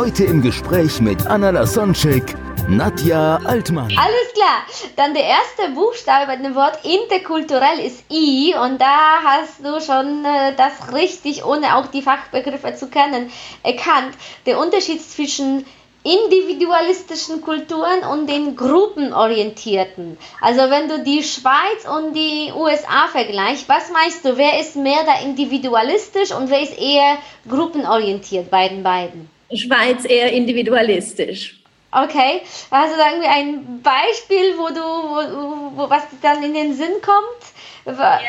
Heute im Gespräch mit Anna Lasonczek, Nadja Altmann. Alles klar. Dann der erste Buchstabe bei dem Wort interkulturell ist I und da hast du schon äh, das richtig, ohne auch die Fachbegriffe zu kennen, erkannt. Der Unterschied zwischen individualistischen Kulturen und den gruppenorientierten. Also wenn du die Schweiz und die USA vergleichst, was meinst du, wer ist mehr da individualistisch und wer ist eher gruppenorientiert bei den beiden? Schweiz eher individualistisch. Okay, du da irgendwie ein Beispiel, wo du, wo, wo was dann in den Sinn kommt? Ja.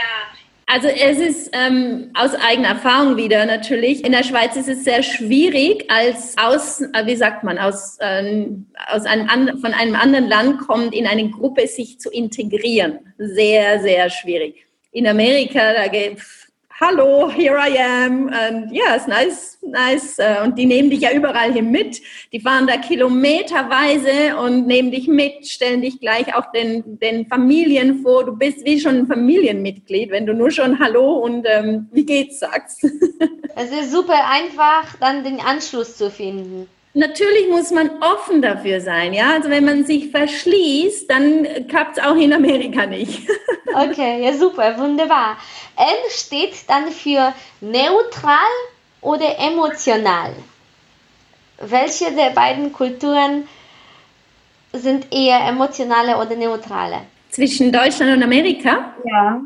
Also es ist ähm, aus eigener Erfahrung wieder natürlich. In der Schweiz ist es sehr schwierig, als aus, äh, wie sagt man, aus, ähm, aus einem an, von einem anderen Land kommt, in eine Gruppe sich zu integrieren. Sehr, sehr schwierig. In Amerika, da geht Hallo, here I am. And yes, nice, nice. Äh, Und die nehmen dich ja überall hin mit. Die fahren da kilometerweise und nehmen dich mit, stellen dich gleich auch den, den Familien vor. Du bist wie schon ein Familienmitglied, wenn du nur schon Hallo und ähm, wie geht's sagst. Es ist super einfach, dann den Anschluss zu finden. Natürlich muss man offen dafür sein, ja. Also wenn man sich verschließt, dann klappt es auch in Amerika nicht. Okay, ja super, wunderbar. N steht dann für neutral oder emotional. Welche der beiden Kulturen sind eher emotionale oder neutrale? Zwischen Deutschland und Amerika? Ja.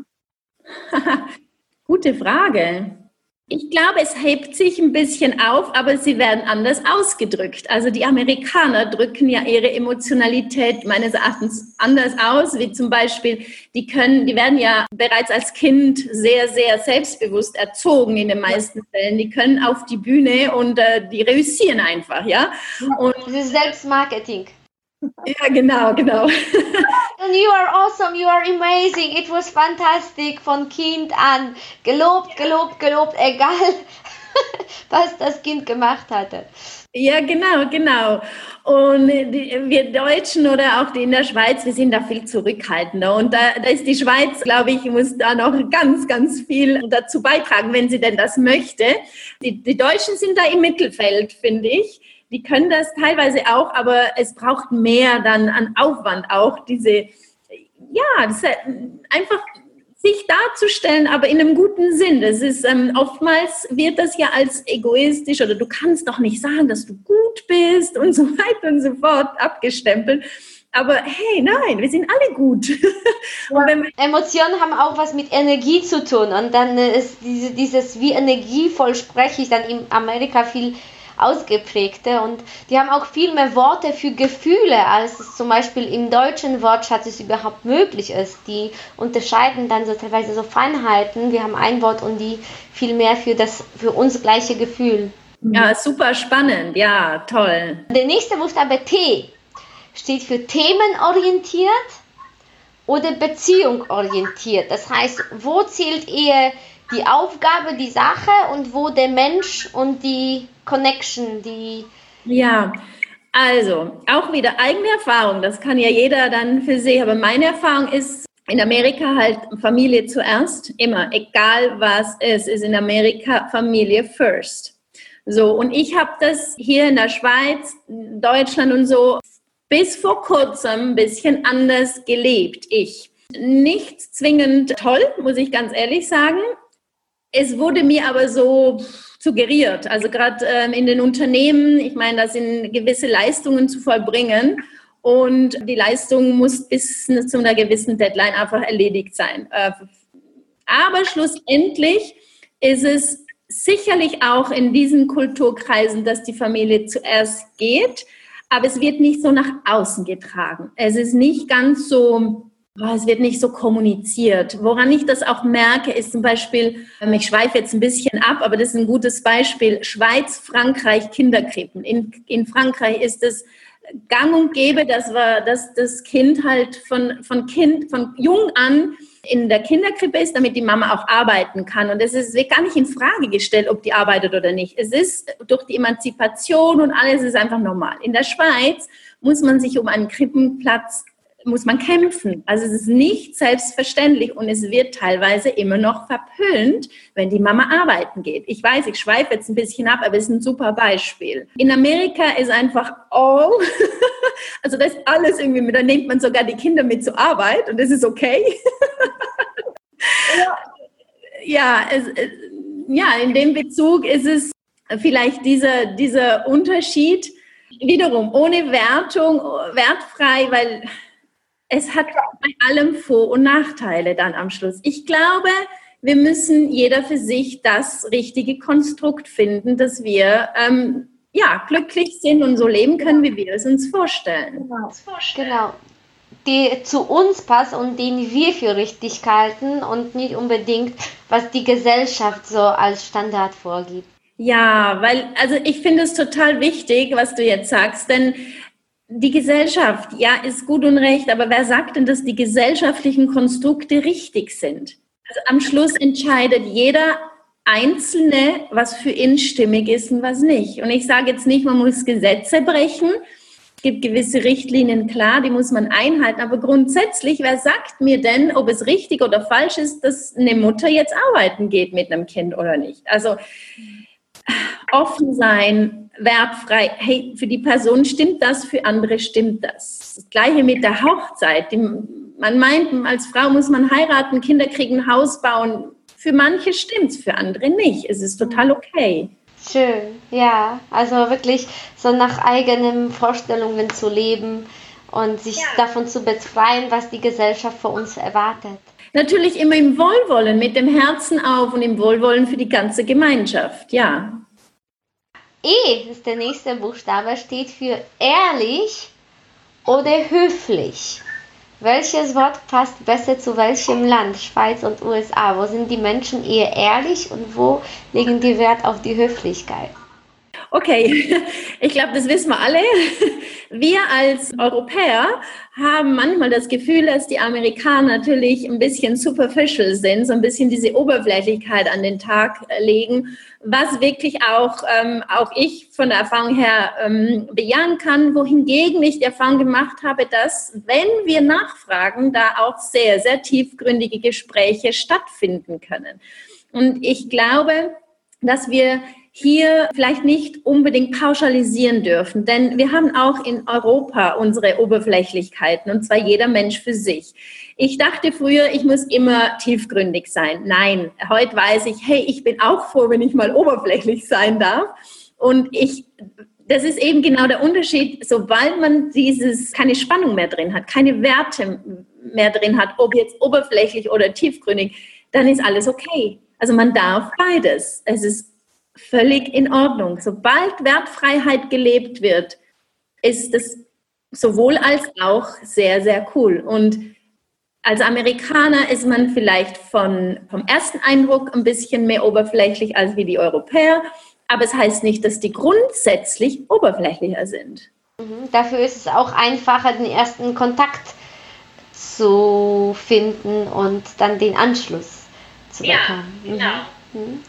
Gute Frage. Ich glaube, es hebt sich ein bisschen auf, aber sie werden anders ausgedrückt. Also die Amerikaner drücken ja ihre Emotionalität meines Erachtens anders aus, wie zum Beispiel, die können, die werden ja bereits als Kind sehr, sehr selbstbewusst erzogen in den meisten Fällen. Die können auf die Bühne und äh, die reüssieren einfach, ja. Und Das ist Selbstmarketing. ja, genau, genau. And you are awesome, you are amazing, it was fantastic von Kind an. Gelobt, gelobt, gelobt, egal was das Kind gemacht hatte. Ja, genau, genau. Und wir Deutschen oder auch die in der Schweiz, wir sind da viel zurückhaltender. Und da, da ist die Schweiz, glaube ich, muss da noch ganz, ganz viel dazu beitragen, wenn sie denn das möchte. Die, die Deutschen sind da im Mittelfeld, finde ich. Die können das teilweise auch, aber es braucht mehr dann an Aufwand auch, diese, ja, das ist einfach sich darzustellen, aber in einem guten Sinn. Das ist ähm, oftmals wird das ja als egoistisch oder du kannst doch nicht sagen, dass du gut bist und so weiter und so fort abgestempelt. Aber hey, nein, wir sind alle gut. man, Emotionen haben auch was mit Energie zu tun und dann äh, ist diese, dieses, wie energievoll spreche ich dann in Amerika viel ausgeprägter und die haben auch viel mehr Worte für Gefühle, als es zum Beispiel im deutschen Wortschatz es überhaupt möglich ist. Die unterscheiden dann so teilweise so Feinheiten. Wir haben ein Wort und die viel mehr für das für uns gleiche Gefühl. ja, super spannend, ja, toll. Der nächste Buchstabe T steht für themenorientiert oder beziehungorientiert. Das heißt, wo zählt eher die Aufgabe, die Sache und wo der Mensch und die Connection, die Ja, also auch wieder eigene Erfahrung, das kann ja jeder dann für sich, aber meine Erfahrung ist, in Amerika halt Familie zuerst, immer, egal was es ist, in Amerika Familie first. So, und ich habe das hier in der Schweiz, Deutschland und so bis vor kurzem ein bisschen anders gelebt, ich. Nicht zwingend toll, muss ich ganz ehrlich sagen. Es wurde mir aber so suggeriert. Also gerade ähm, in den Unternehmen, ich meine, da sind gewisse Leistungen zu vollbringen und die Leistung muss bis zu einer gewissen Deadline einfach erledigt sein. Äh, aber schlussendlich ist es sicherlich auch in diesen Kulturkreisen, dass die Familie zuerst geht, aber es wird nicht so nach außen getragen. Es ist nicht ganz so oh, es wird nicht so kommuniziert. Woran ich das auch merke, ist zum Beispiel, ähm, ich schweife jetzt ein bisschen ab, aber das ist ein gutes Beispiel, Schweiz, Frankreich, Kinderkrippen. In, in Frankreich ist es gang und gäbe, dass, wir, dass das Kind halt von, von, kind, von jung an in der Kinderkrippe ist, damit die Mama auch arbeiten kann. Und es ist, wird gar nicht in Frage gestellt, ob die arbeitet oder nicht. Es ist durch die Emanzipation und alles ist einfach normal. In der Schweiz muss man sich um einen Krippenplatz muss man kämpfen. Also es ist nicht selbstverständlich und es wird teilweise immer noch verpönt, wenn die Mama arbeiten geht. Ich weiß, ich schweife jetzt ein bisschen ab, aber es ist ein super Beispiel. In Amerika ist einfach all, also das ist alles irgendwie, da nimmt man sogar die Kinder mit zur Arbeit und das ist okay. ja, es, ja, in dem Bezug ist es vielleicht dieser, dieser Unterschied, wiederum ohne Wertung, wertfrei, weil es hat bei allem Vor- und Nachteile dann am Schluss. Ich glaube, wir müssen jeder für sich das richtige Konstrukt finden, dass wir ähm, ja, glücklich sind und so leben können, wie wir es uns vorstellen. Genau. genau. Die zu uns passt und den wir für richtig halten und nicht unbedingt, was die Gesellschaft so als Standard vorgibt. Ja, weil, also ich finde es total wichtig, was du jetzt sagst, denn die Gesellschaft, ja, ist gut und recht, aber wer sagt denn, dass die gesellschaftlichen Konstrukte richtig sind? Also am Schluss entscheidet jeder Einzelne, was für ihn stimmig ist und was nicht. Und ich sage jetzt nicht, man muss Gesetze brechen. Es gibt gewisse Richtlinien, klar, die muss man einhalten. Aber grundsätzlich, wer sagt mir denn, ob es richtig oder falsch ist, dass eine Mutter jetzt arbeiten geht mit einem Kind oder nicht? Also offen sein, wertfrei, hey, für die Person stimmt das, für andere stimmt das. Das gleiche mit der Hochzeit. Man meint, als Frau muss man heiraten, Kinder kriegen, Haus bauen. Für manche stimmt es, für andere nicht. Es ist total okay. Schön, ja. Also wirklich so nach eigenen Vorstellungen zu leben und sich ja. davon zu befreien, was die Gesellschaft von uns erwartet. Natürlich immer im Wohlwollen, mit dem Herzen auf und im Wohlwollen für die ganze Gemeinschaft, ja. E ist der nächste Buchstabe, steht für ehrlich oder höflich. Welches Wort passt besser zu welchem Land, Schweiz und USA? Wo sind die Menschen eher ehrlich und wo legen die Wert auf die Höflichkeit? Okay, ich glaube, das wissen wir alle. Wir als Europäer haben manchmal das Gefühl, dass die Amerikaner natürlich ein bisschen superficial sind, so ein bisschen diese Oberflächlichkeit an den Tag legen, was wirklich auch, ähm, auch ich von der Erfahrung her ähm, bejahen kann, wohingegen ich die Erfahrung gemacht habe, dass, wenn wir nachfragen, da auch sehr, sehr tiefgründige Gespräche stattfinden können. Und ich glaube, dass wir hier vielleicht nicht unbedingt pauschalisieren dürfen, denn wir haben auch in Europa unsere Oberflächlichkeiten und zwar jeder Mensch für sich. Ich dachte früher, ich muss immer tiefgründig sein. Nein, heute weiß ich, hey, ich bin auch froh, wenn ich mal oberflächlich sein darf. Und ich, das ist eben genau der Unterschied, sobald man dieses, keine Spannung mehr drin hat, keine Werte mehr drin hat, ob jetzt oberflächlich oder tiefgründig, dann ist alles okay. Also man darf beides. Es ist völlig in Ordnung. Sobald Wertfreiheit gelebt wird, ist es sowohl als auch sehr, sehr cool. Und als Amerikaner ist man vielleicht von, vom ersten Eindruck ein bisschen mehr oberflächlich als wie die Europäer, aber es heißt nicht, dass die grundsätzlich oberflächlicher sind. Mhm. Dafür ist es auch einfacher, den ersten Kontakt zu finden und dann den Anschluss zu bekommen. Ja, genau.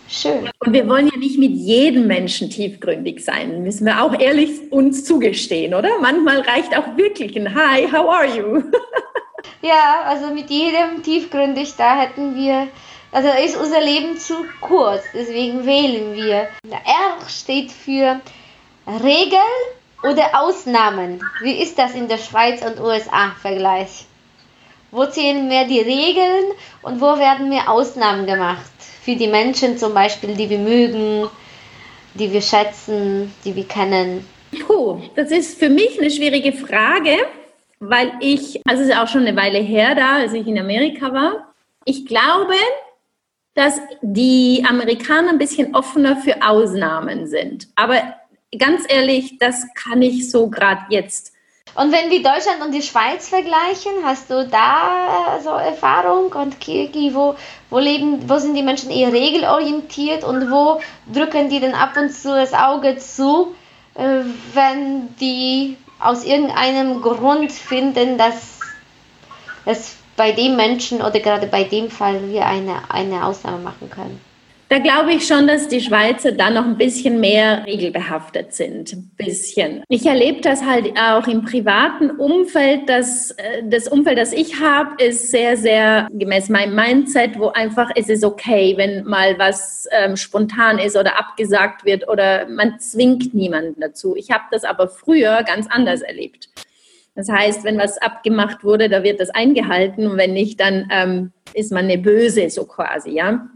Schön. Und wir wollen ja nicht mit jedem Menschen tiefgründig sein, müssen wir auch ehrlich uns zugestehen, oder? Manchmal reicht auch wirklich ein Hi, how are you? ja, also mit jedem tiefgründig, da hätten wir, also ist unser Leben zu kurz, deswegen wählen wir. R steht für Regel oder Ausnahmen. Wie ist das in der Schweiz und USA-Vergleich? Wo zählen mehr die Regeln und wo werden mehr Ausnahmen gemacht? Für die Menschen zum Beispiel, die wir mögen, die wir schätzen, die wir kennen? Puh, das ist für mich eine schwierige Frage, weil ich, also es ist auch schon eine Weile her da, als ich in Amerika war. Ich glaube, dass die Amerikaner ein bisschen offener für Ausnahmen sind. Aber ganz ehrlich, das kann ich so gerade jetzt Und wenn wir Deutschland und die Schweiz vergleichen, hast du da so Erfahrung und Kirki, wo, wo leben, wo sind die Menschen eher regelorientiert und wo drücken die dann ab und zu das Auge zu, äh, wenn die aus irgendeinem Grund finden, dass es bei dem Menschen oder gerade bei dem Fall wir eine, eine Ausnahme machen können. Da glaube ich schon, dass die Schweizer da noch ein bisschen mehr regelbehaftet sind. Ein bisschen. Ich erlebe das halt auch im privaten Umfeld. Dass, äh, das Umfeld, das ich habe, ist sehr, sehr gemäß meinem Mindset, wo einfach es ist okay, wenn mal was ähm, spontan ist oder abgesagt wird oder man zwingt niemanden dazu. Ich habe das aber früher ganz anders erlebt. Das heißt, wenn was abgemacht wurde, da wird das eingehalten und wenn nicht, dann ähm, ist man eine Böse so quasi, ja.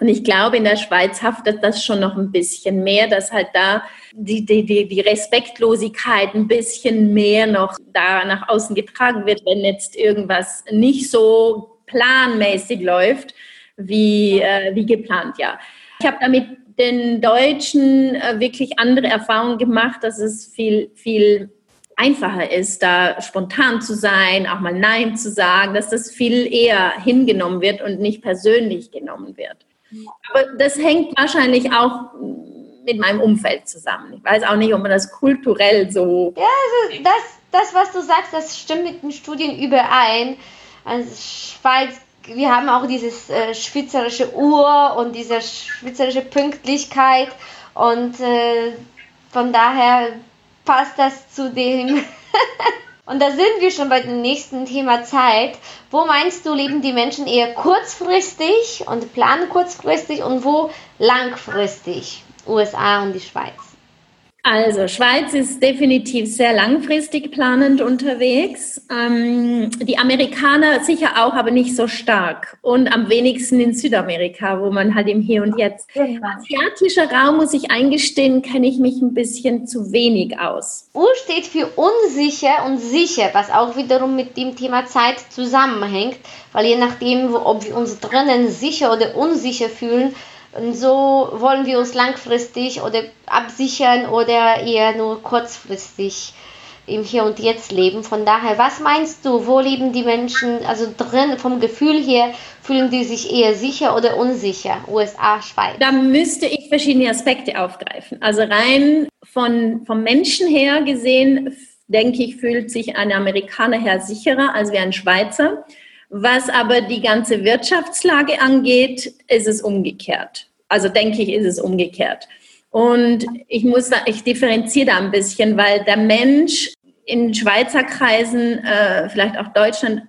Und ich glaube, in der Schweiz haftet das schon noch ein bisschen mehr, dass halt da die, die, die, die Respektlosigkeit ein bisschen mehr noch da nach außen getragen wird, wenn jetzt irgendwas nicht so planmäßig läuft, wie, äh, wie geplant, ja. Ich habe damit den Deutschen äh, wirklich andere Erfahrungen gemacht, dass es viel, viel einfacher ist, da spontan zu sein, auch mal Nein zu sagen, dass das viel eher hingenommen wird und nicht persönlich genommen wird. Aber das hängt wahrscheinlich auch mit meinem Umfeld zusammen. Ich weiß auch nicht, ob man das kulturell so. Ja, also das, das, was du sagst, das stimmt mit den Studien überein. Also Schweiz, wir haben auch dieses äh, schweizerische Uhr und diese schweizerische Pünktlichkeit und äh, von daher passt das zu dem. Und da sind wir schon bei dem nächsten Thema Zeit. Wo meinst du, leben die Menschen eher kurzfristig und planen kurzfristig und wo langfristig? USA und die Schweiz. Also, Schweiz ist definitiv sehr langfristig planend unterwegs. Ähm, die Amerikaner sicher auch, aber nicht so stark. Und am wenigsten in Südamerika, wo man halt im Hier und Jetzt. Genau. Asiatischer Raum, muss ich eingestehen, kenne ich mich ein bisschen zu wenig aus. U steht für unsicher und sicher, was auch wiederum mit dem Thema Zeit zusammenhängt, weil je nachdem, ob wir uns drinnen sicher oder unsicher fühlen, und so wollen wir uns langfristig oder absichern oder eher nur kurzfristig im Hier und Jetzt leben. Von daher, was meinst du, wo leben die Menschen, also drin, vom Gefühl her, fühlen die sich eher sicher oder unsicher? USA, Schweiz? Da müsste ich verschiedene Aspekte aufgreifen. Also rein von, vom Menschen her gesehen, denke ich, fühlt sich ein Amerikaner her sicherer als wie ein Schweizer. Was aber die ganze Wirtschaftslage angeht, ist es umgekehrt. Also denke ich, ist es umgekehrt. Und ich muss da, ich differenziere da ein bisschen, weil der Mensch in Schweizer Kreisen, äh, vielleicht auch Deutschland,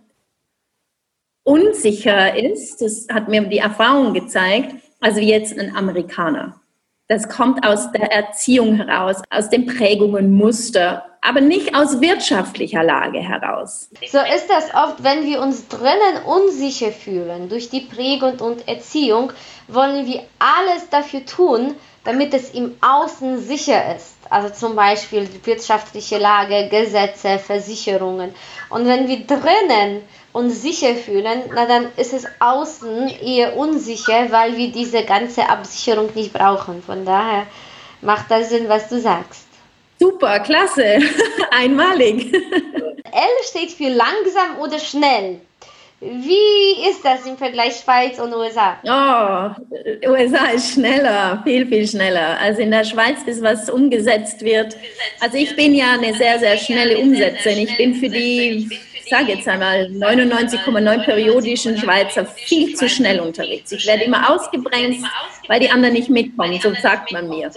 unsicher ist. Das hat mir die Erfahrung gezeigt, also jetzt ein Amerikaner. Das kommt aus der Erziehung heraus, aus den Prägungen, Muster, aber nicht aus wirtschaftlicher Lage heraus. So ist das oft, wenn wir uns drinnen unsicher fühlen durch die Prägung und Erziehung, wollen wir alles dafür tun, damit es im Außen sicher ist. Also zum Beispiel die wirtschaftliche Lage, Gesetze, Versicherungen. Und wenn wir drinnen uns sicher fühlen, na dann ist es außen eher unsicher, weil wir diese ganze Absicherung nicht brauchen. Von daher macht das Sinn, was du sagst. Super, klasse, einmalig. L steht für langsam oder schnell. Wie ist das im Vergleich Schweiz und USA? Oh, USA ist schneller, viel, viel schneller. Also in der Schweiz ist was umgesetzt wird. Also ich bin ja eine sehr, sehr schnelle Umsetzerin. Ich bin für die sage jetzt einmal, 99,9 periodischen Schweizer viel zu schnell unterwegs. Ich werde immer ausgebremst, weil die anderen nicht mitkommen, so sagt man mir.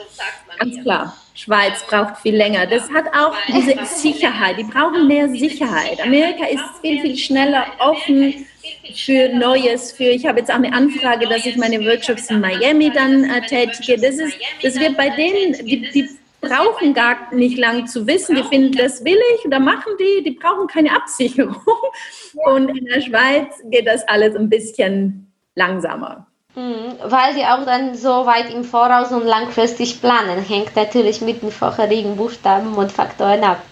Ganz klar. Schweiz braucht viel länger. Das hat auch diese Sicherheit. Die brauchen mehr Sicherheit. Amerika ist viel, viel schneller offen für Neues. Für ich habe jetzt auch eine Anfrage, dass ich meine Workshops in Miami dann äh, tätige. Das ist, das wird bei denen, die, die brauchen gar nicht lang zu wissen. Die finden, das will ich, da machen die, die brauchen keine Absicherung. Und in der Schweiz geht das alles ein bisschen langsamer. Mhm, weil die auch dann so weit im Voraus und langfristig planen. Hängt natürlich mit den vorherigen Buchstaben und Faktoren ab.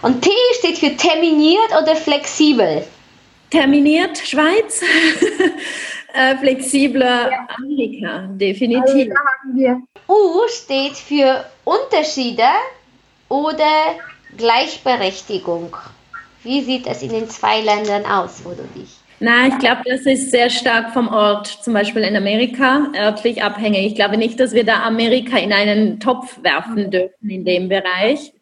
Und T steht für terminiert oder flexibel. Terminiert Schweiz, äh, flexibler ja. Amerika, definitiv. Also U steht für Unterschiede oder Gleichberechtigung. Wie sieht es in den zwei Ländern aus, wo du dich? Na, ich glaube, das ist sehr stark vom Ort, zum Beispiel in Amerika, örtlich abhängig. Ich glaube nicht, dass wir da Amerika in einen Topf werfen dürfen in dem Bereich.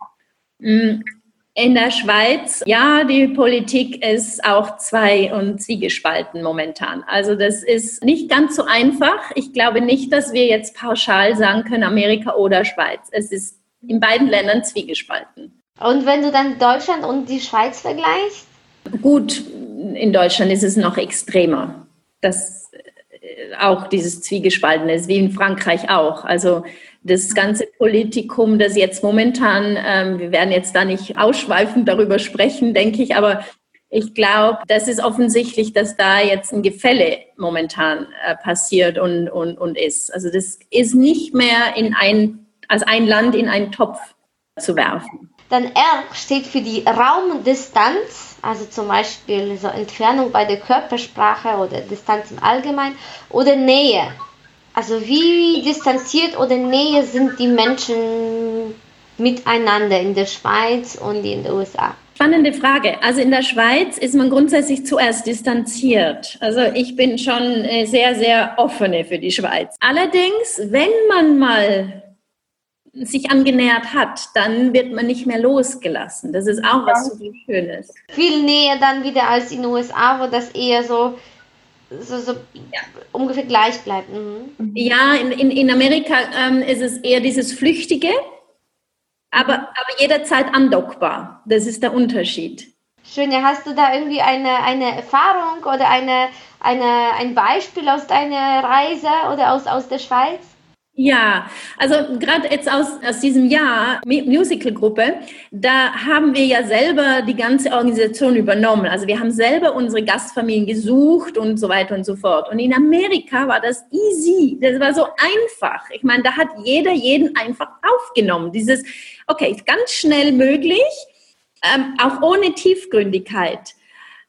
In der Schweiz, ja, die Politik ist auch zwei- und zwiegespalten momentan. Also das ist nicht ganz so einfach. Ich glaube nicht, dass wir jetzt pauschal sagen können, Amerika oder Schweiz. Es ist in beiden Ländern zwiegespalten. Und wenn du dann Deutschland und die Schweiz vergleichst? Gut, in Deutschland ist es noch extremer. Das auch dieses Zwiegespaltene ist, wie in Frankreich auch. Also das ganze Politikum, das jetzt momentan, ähm, wir werden jetzt da nicht ausschweifend darüber sprechen, denke ich, aber ich glaube, das ist offensichtlich, dass da jetzt ein Gefälle momentan äh, passiert und, und, und ist. Also das ist nicht mehr in ein, als ein Land in einen Topf zu werfen. Dann R steht für die Raumdistanz, also zum Beispiel so Entfernung bei der Körpersprache oder Distanz im Allgemeinen oder Nähe. Also wie distanziert oder Nähe sind die Menschen miteinander in der Schweiz und in den USA? Spannende Frage. Also in der Schweiz ist man grundsätzlich zuerst distanziert. Also ich bin schon sehr, sehr offene für die Schweiz. Allerdings, wenn man mal sich angenähert hat, dann wird man nicht mehr losgelassen. Das ist auch was so Schönes. Viel näher dann wieder als in den USA, wo das eher so, so, so ja. ungefähr gleich bleibt. Mhm. Ja, in, in, in Amerika ähm, ist es eher dieses Flüchtige, aber, aber jederzeit andockbar. Das ist der Unterschied. Schön, ja, hast du da irgendwie eine, eine Erfahrung oder eine, eine, ein Beispiel aus deiner Reise oder aus, aus der Schweiz? Ja, also gerade jetzt aus, aus diesem Jahr Musical-Gruppe, da haben wir ja selber die ganze Organisation übernommen. Also wir haben selber unsere Gastfamilien gesucht und so weiter und so fort. Und in Amerika war das easy, das war so einfach. Ich meine, da hat jeder jeden einfach aufgenommen. Dieses, okay, ganz schnell möglich, ähm, auch ohne Tiefgründigkeit.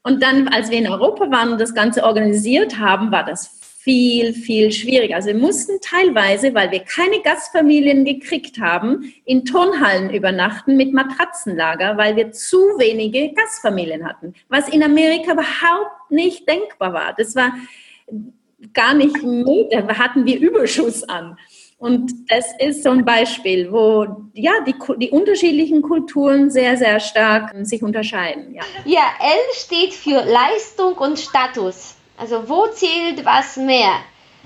Und dann, als wir in Europa waren und das Ganze organisiert haben, war das viel, viel schwieriger. Also wir mussten teilweise, weil wir keine Gastfamilien gekriegt haben, in Turnhallen übernachten mit Matratzenlager, weil wir zu wenige Gastfamilien hatten, was in Amerika überhaupt nicht denkbar war. Das war gar nicht möglich, da hatten wir Überschuss an. Und das ist so ein Beispiel, wo ja, die, die unterschiedlichen Kulturen sehr, sehr stark sich unterscheiden. Ja. ja, L steht für Leistung und Status. Also wo zählt was mehr?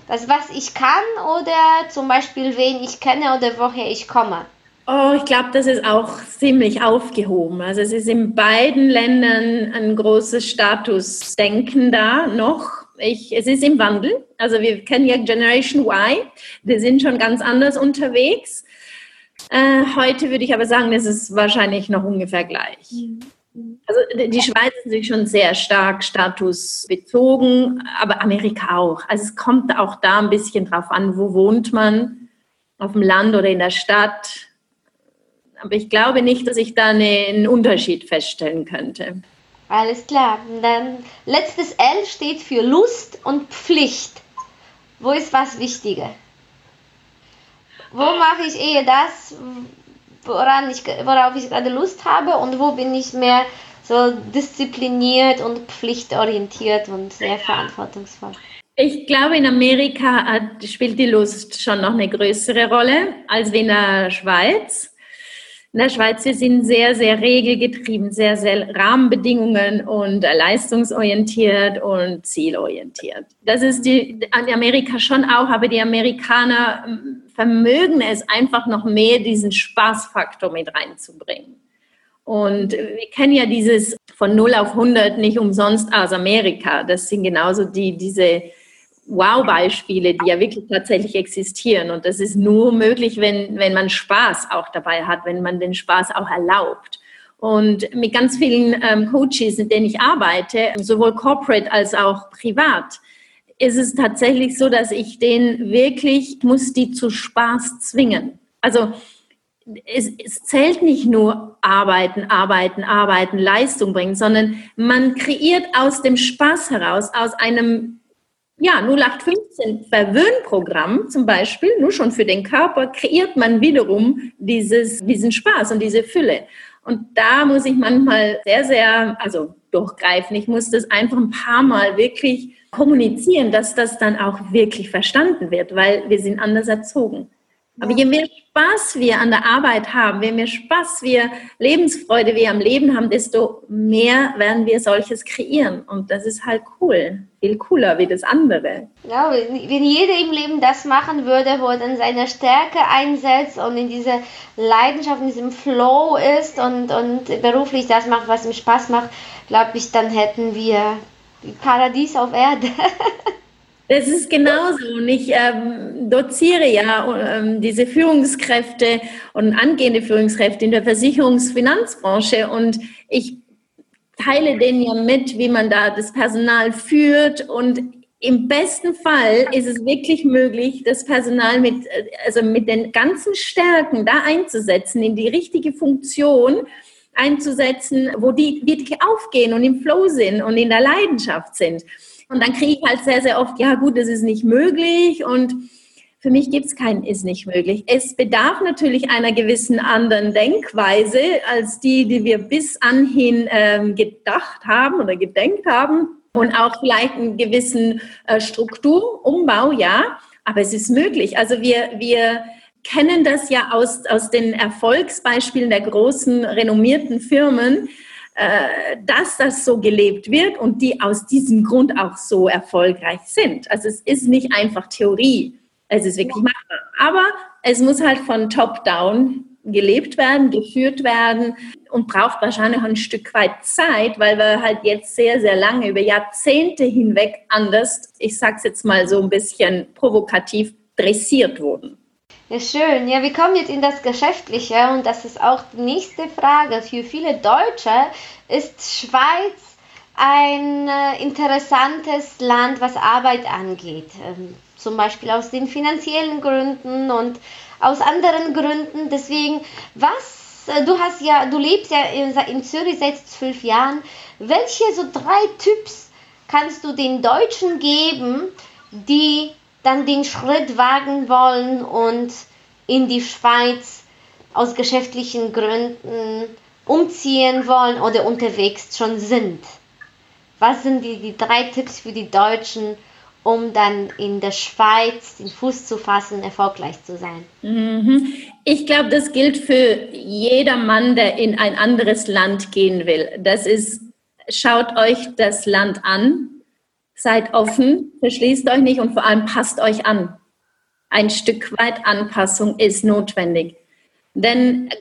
Das, was ich kann oder zum Beispiel, wen ich kenne oder woher ich komme? Oh, ich glaube, das ist auch ziemlich aufgehoben. Also es ist in beiden Ländern ein großes Statusdenken da noch. Ich, es ist im Wandel. Also wir kennen ja Generation Y, die sind schon ganz anders unterwegs. Äh, heute würde ich aber sagen, das ist wahrscheinlich noch ungefähr gleich. Mhm. Also die Schweiz ist natürlich schon sehr stark statusbezogen, aber Amerika auch. Also es kommt auch da ein bisschen drauf an, wo wohnt man, auf dem Land oder in der Stadt. Aber ich glaube nicht, dass ich da einen Unterschied feststellen könnte. Alles klar. Dann letztes L steht für Lust und Pflicht. Wo ist was wichtiger? Wo mache ich eher das, woran ich, worauf ich gerade Lust habe und wo bin ich mehr so diszipliniert und pflichtorientiert und sehr verantwortungsvoll. Ich glaube, in Amerika spielt die Lust schon noch eine größere Rolle als in der Schweiz. In der Schweiz, wir sind sehr, sehr regelgetrieben, sehr, sehr Rahmenbedingungen und leistungsorientiert und zielorientiert. Das ist die, an Amerika schon auch, aber die Amerikaner ähm, vermögen es einfach noch mehr, diesen Spaßfaktor mit reinzubringen. Und wir kennen ja dieses von 0 auf 100 nicht umsonst aus Amerika. Das sind genauso die, diese Wow-Beispiele, die ja wirklich tatsächlich existieren. Und das ist nur möglich, wenn, wenn man Spaß auch dabei hat, wenn man den Spaß auch erlaubt. Und mit ganz vielen ähm, Coaches, mit denen ich arbeite, sowohl corporate als auch privat, ist es tatsächlich so, dass ich den wirklich, muss die zu Spaß zwingen. Also es, es, zählt nicht nur arbeiten, arbeiten, arbeiten, Leistung bringen, sondern man kreiert aus dem Spaß heraus, aus einem ja, 0815 Verwöhnprogramm zum Beispiel, nur schon für den Körper, kreiert man wiederum dieses, diesen Spaß und diese Fülle. Und da muss ich manchmal sehr, sehr, also durchgreifen. Ich muss das einfach ein paar Mal wirklich kommunizieren, dass das dann auch wirklich verstanden wird, weil wir sind anders erzogen. Aber je mehr Spaß wir an der Arbeit haben, je mehr Spaß wir, Lebensfreude wir am Leben haben, desto mehr werden wir solches kreieren. Und das ist halt cool. Viel cooler wie das andere. Ja, wenn jeder im Leben das machen würde, wo er dann seine Stärke einsetzt und in dieser Leidenschaft, in diesem Flow ist und, und beruflich das macht, was ihm Spaß macht, glaube ich, dann hätten wir Paradies auf Erde. Das ist genauso. Und ich ähm, doziere ja ähm, diese Führungskräfte und angehende Führungskräfte in der Versicherungsfinanzbranche und ich teile denen ja mit, wie man da das Personal führt und im besten Fall ist es wirklich möglich, das Personal mit, also mit den ganzen Stärken da einzusetzen, in die richtige Funktion einzusetzen, wo die wirklich aufgehen und im Flow sind und in der Leidenschaft sind. Und dann kriege ich halt sehr, sehr oft, ja gut, das ist nicht möglich und für mich gibt es kein ist nicht möglich. Es bedarf natürlich einer gewissen anderen Denkweise als die, die wir bis anhin ähm, gedacht haben oder gedenkt haben und auch vielleicht einen gewissen äh, Strukturumbau, ja, aber es ist möglich. Also wir, wir kennen das ja aus, aus den Erfolgsbeispielen der großen renommierten Firmen, dass das so gelebt wird und die aus diesem Grund auch so erfolgreich sind. Also es ist nicht einfach Theorie, es ist wirklich machbar. Aber es muss halt von top-down gelebt werden, geführt werden und braucht wahrscheinlich ein Stück weit Zeit, weil wir halt jetzt sehr, sehr lange, über Jahrzehnte hinweg anders, ich sage es jetzt mal so ein bisschen provokativ, dressiert wurden. Ja, schön. Ja, wir kommen jetzt in das Geschäftliche und das ist auch die nächste Frage. Für viele Deutsche ist Schweiz ein äh, interessantes Land, was Arbeit angeht. Ähm, zum Beispiel aus den finanziellen Gründen und aus anderen Gründen. Deswegen, was, äh, du hast ja, du lebst ja in, in Zürich seit zwölf Jahren. Welche so drei Tipps kannst du den Deutschen geben, die dann den Schritt wagen wollen und in die Schweiz aus geschäftlichen Gründen umziehen wollen oder unterwegs schon sind. Was sind die, die drei Tipps für die Deutschen, um dann in der Schweiz den Fuß zu fassen, erfolgreich zu sein? Mhm. Ich glaube, das gilt für jeder Mann, der in ein anderes Land gehen will. Das ist, schaut euch das Land an, Seid offen, verschließt euch nicht und vor allem passt euch an. Ein Stück weit Anpassung ist notwendig. Denn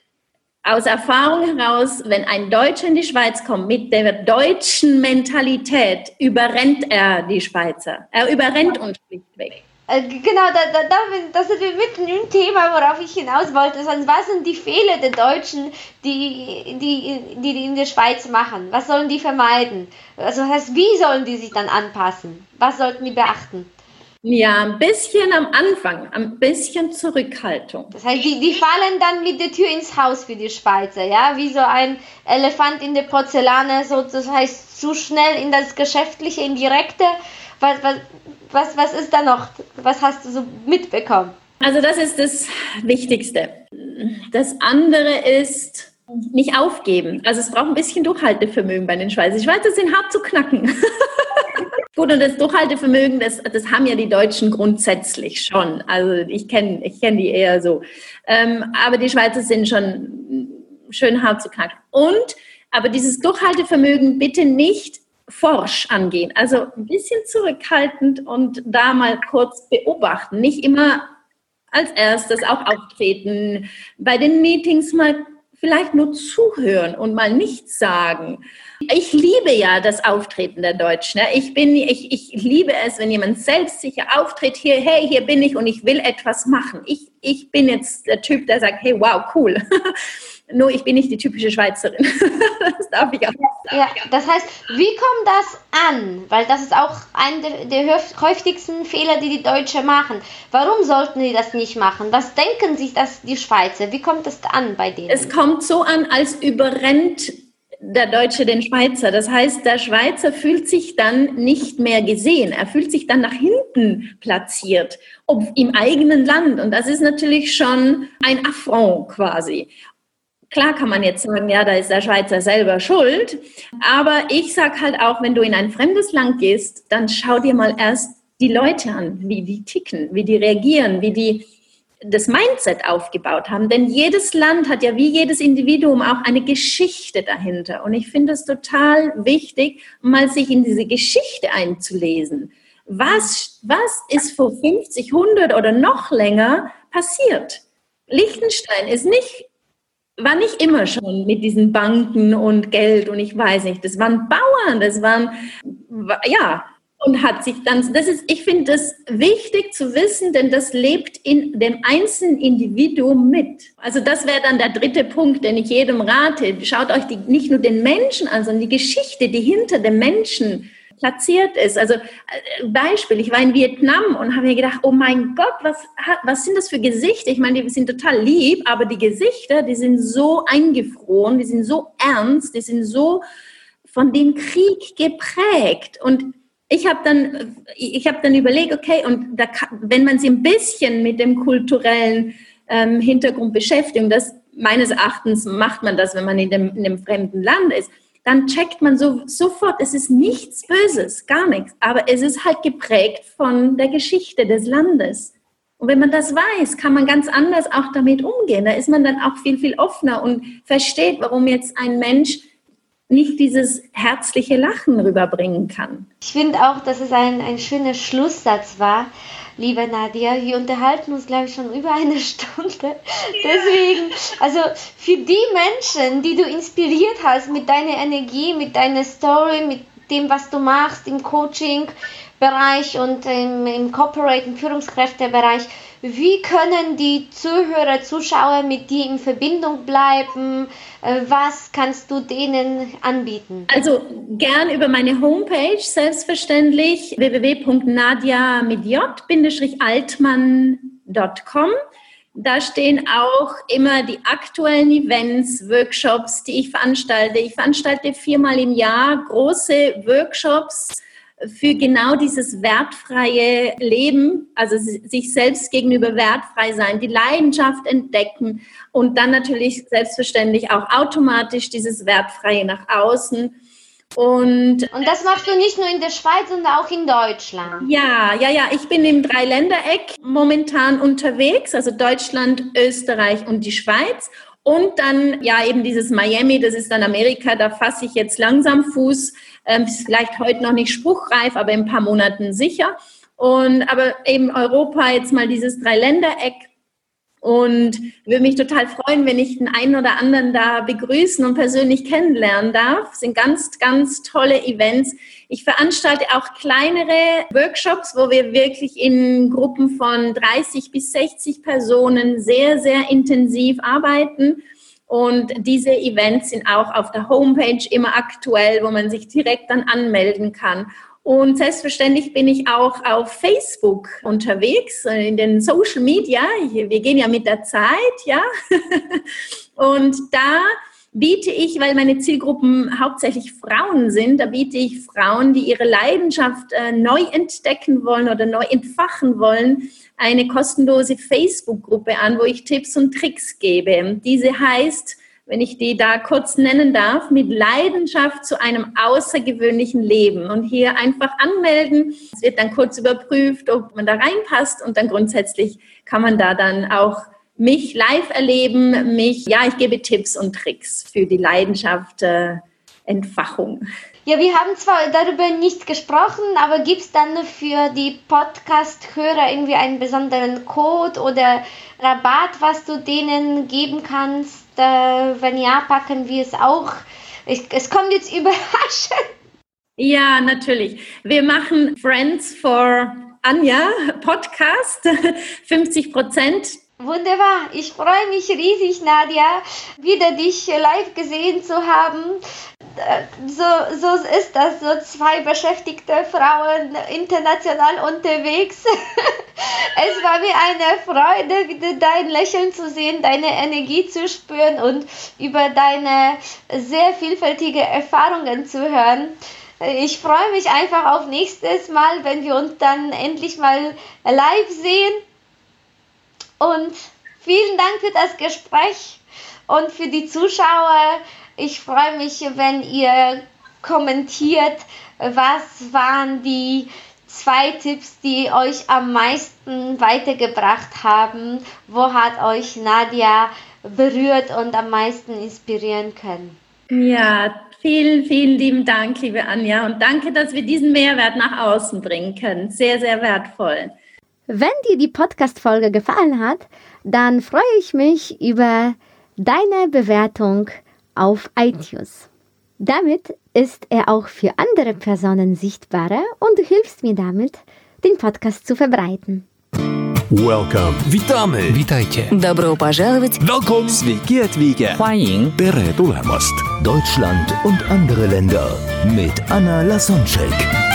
aus Erfahrung heraus, wenn ein Deutscher in die Schweiz kommt mit der deutschen Mentalität, überrennt er die Schweizer. Er überrennt uns schlichtweg. Äh, genau, da, da, da, das ist mitten im Thema, worauf ich hinaus wollte. Was sind die Fehler der Deutschen, die, die, die in der Schweiz machen? Was sollen die vermeiden? Also das heißt, wie sollen die sich dann anpassen? Was sollten die beachten? Ja, ein bisschen am Anfang, ein bisschen Zurückhaltung. Das heißt, die, die fallen dann mit der Tür ins Haus für die Schweizer, ja? Wie so ein Elefant in der Porzellane, so, das heißt, zu schnell in das Geschäftliche, in Direkte. Was, was, was, was ist da noch? Was hast du so mitbekommen? Also das ist das Wichtigste. Das andere ist nicht aufgeben. Also es braucht ein bisschen Durchhaltevermögen bei den Schweizer. Die Schweizer sind hart zu knacken. Gut, und das Durchhaltevermögen, das, das haben ja die Deutschen grundsätzlich schon. Also ich kenne ich kenn die eher so. Ähm, aber die Schweizer sind schon schön hart zu knacken. Und, aber dieses Durchhaltevermögen bitte nicht forsch angehen. Also ein bisschen zurückhaltend und da mal kurz beobachten. Nicht immer als erstes auch auftreten. Bei den Meetings mal vielleicht nur zuhören und mal nichts sagen. Ich liebe ja das Auftreten der Deutschen. Ich, bin, ich, ich liebe es, wenn jemand selbstsicher auftritt, hier, hey, hier bin ich und ich will etwas machen. Ich, ich bin jetzt der Typ, der sagt, hey, wow, cool. Nur ich bin nicht die typische Schweizerin. das darf ich auch sagen. Ja, das heißt, wie kommt das an? Weil das ist auch einer der, der häufigsten Fehler, die die Deutschen machen. Warum sollten die das nicht machen? Was denken sich das die Schweizer? Wie kommt das an bei denen? Es kommt so an, als überrennt der Deutsche den Schweizer. Das heißt, der Schweizer fühlt sich dann nicht mehr gesehen. Er fühlt sich dann nach hinten platziert, ob im eigenen Land. Und das ist natürlich schon ein Affront quasi. Klar kann man jetzt sagen, ja, da ist der Schweizer selber schuld. Aber ich sage halt auch, wenn du in ein fremdes Land gehst, dann schau dir mal erst die Leute an, wie die ticken, wie die reagieren, wie die das Mindset aufgebaut haben. Denn jedes Land hat ja wie jedes Individuum auch eine Geschichte dahinter. Und ich finde es total wichtig, mal sich in diese Geschichte einzulesen. Was, was ist vor 50, 100 oder noch länger passiert? Liechtenstein ist nicht, war nicht immer schon mit diesen Banken und Geld und ich weiß nicht. Das waren Bauern, das waren, ja, und hat sich dann, das ist, ich finde das wichtig zu wissen, denn das lebt in dem einzelnen Individuum mit. Also das wäre dann der dritte Punkt, den ich jedem rate. Schaut euch die, nicht nur den Menschen an, sondern die Geschichte, die hinter dem Menschen platziert ist. Also äh, Beispiel, ich war in Vietnam und habe mir gedacht, oh mein Gott, was, was sind das für Gesichter? Ich meine, die sind total lieb, aber die Gesichter, die sind so eingefroren, die sind so ernst, die sind so von dem Krieg geprägt. Und ich habe dann, habe dann überlegt, okay, und da, wenn man sich ein bisschen mit dem kulturellen ähm, Hintergrund beschäftigt, und das meines Erachtens macht man das, wenn man in dem, in dem fremden Land ist, dann checkt man so, sofort, es ist nichts Böses, gar nichts, aber es ist halt geprägt von der Geschichte des Landes. Und wenn man das weiß, kann man ganz anders auch damit umgehen. Da ist man dann auch viel, viel offener und versteht, warum jetzt ein Mensch nicht dieses herzliche Lachen rüberbringen kann. Ich finde auch, dass es ein, ein schöner Schlusssatz war, liebe Nadia. Wir unterhalten uns, glaube ich, schon über eine Stunde. Deswegen, also für die Menschen, die du inspiriert hast mit deiner Energie, mit deiner Story, mit dem, was du machst im Coaching-Bereich und im, im Corporate- und Führungskräftebereich, wie können die Zuhörer, Zuschauer mit dir in Verbindung bleiben? Äh, was kannst du denen anbieten? Also gern über meine Homepage, selbstverständlich, www.nadia mit j-altmann.com. Da stehen auch immer die aktuellen Events, Workshops, die ich veranstalte. Ich veranstalte viermal im Jahr große Workshops für genau dieses wertfreie Leben, also sich selbst gegenüber wertfrei sein, die Leidenschaft entdecken und dann natürlich selbstverständlich auch automatisch dieses Wertfreie nach außen. Und, und das machst du nicht nur in der Schweiz, sondern auch in Deutschland. Ja, ja, ja. Ich bin im Dreiländereck momentan unterwegs, also Deutschland, Österreich und die Schweiz. Und dann ja eben dieses Miami, das ist dann Amerika, da fasse ich jetzt langsam Fuß. Ähm, ist vielleicht heute noch nicht spruchreif, aber in ein paar Monaten sicher. Und aber eben Europa jetzt mal dieses Dreiländereck und würde mich total freuen, wenn ich den einen oder anderen da begrüßen und persönlich kennenlernen darf. Das sind ganz, ganz tolle Events. Ich veranstalte auch kleinere Workshops, wo wir wirklich in Gruppen von 30 bis 60 Personen sehr, sehr intensiv arbeiten. Und diese Events sind auch auf der Homepage immer aktuell, wo man sich direkt dann anmelden kann. Und selbstverständlich bin ich auch auf Facebook unterwegs, äh, in den Social Media. Wir gehen ja mit der Zeit, ja. Und da biete ich, weil meine Zielgruppen hauptsächlich Frauen sind, da biete ich Frauen, die ihre Leidenschaft äh, neu entdecken wollen oder neu entfachen wollen, eine kostenlose Facebook-Gruppe an, wo ich Tipps und Tricks gebe. Diese heißt, wenn ich die da kurz nennen darf, mit Leidenschaft zu einem außergewöhnlichen Leben. Und hier einfach anmelden. Es wird dann kurz überprüft, ob man da reinpasst und dann grundsätzlich kann man da dann auch mich live erleben, mich, ja, ich gebe Tipps und Tricks für die Leidenschaft äh, Entfachung. Ja, wir haben zwar darüber nicht gesprochen, aber gibt es dann für die Podcast-Hörer irgendwie einen besonderen Code oder Rabatt, was du denen geben kannst? Äh, wenn ja, packen wir es auch. Ich, es kommt jetzt überraschend. Ja, natürlich. Wir machen Friends for Anja Podcast. 50 Prozent Wunderbar, ich freue mich riesig, Nadia, wieder dich live gesehen zu haben. So, so ist das, so zwei beschäftigte Frauen international unterwegs. Es war mir eine Freude, wieder dein Lächeln zu sehen, deine Energie zu spüren und über deine sehr vielfältige Erfahrungen zu hören. Ich freue mich einfach auf nächstes Mal, wenn wir uns dann endlich mal live sehen und Vielen Dank für das Gespräch und für die Zuschauer. Ich freue mich, wenn ihr kommentiert, was waren die zwei Tipps, die euch am meisten weitergebracht haben. Wo hat euch Nadia berührt und am meisten inspirieren können? Ja, vielen, vielen lieben Dank, liebe Anja. Und danke, dass wir diesen Mehrwert nach außen bringen können. Sehr, sehr wertvoll. Wenn dir die Podcast-Folge gefallen hat, dann freue ich mich über deine Bewertung auf iTunes. Damit ist er auch für andere Personen sichtbarer und du hilfst mir damit, den Podcast zu verbreiten. Welcome. Witamy. Witajcie. Добро пожаловать! Welcome. Sveiki atvykę. 欢迎 Tere tulemast. Deutschland und andere Länder mit Anna Lasonczek.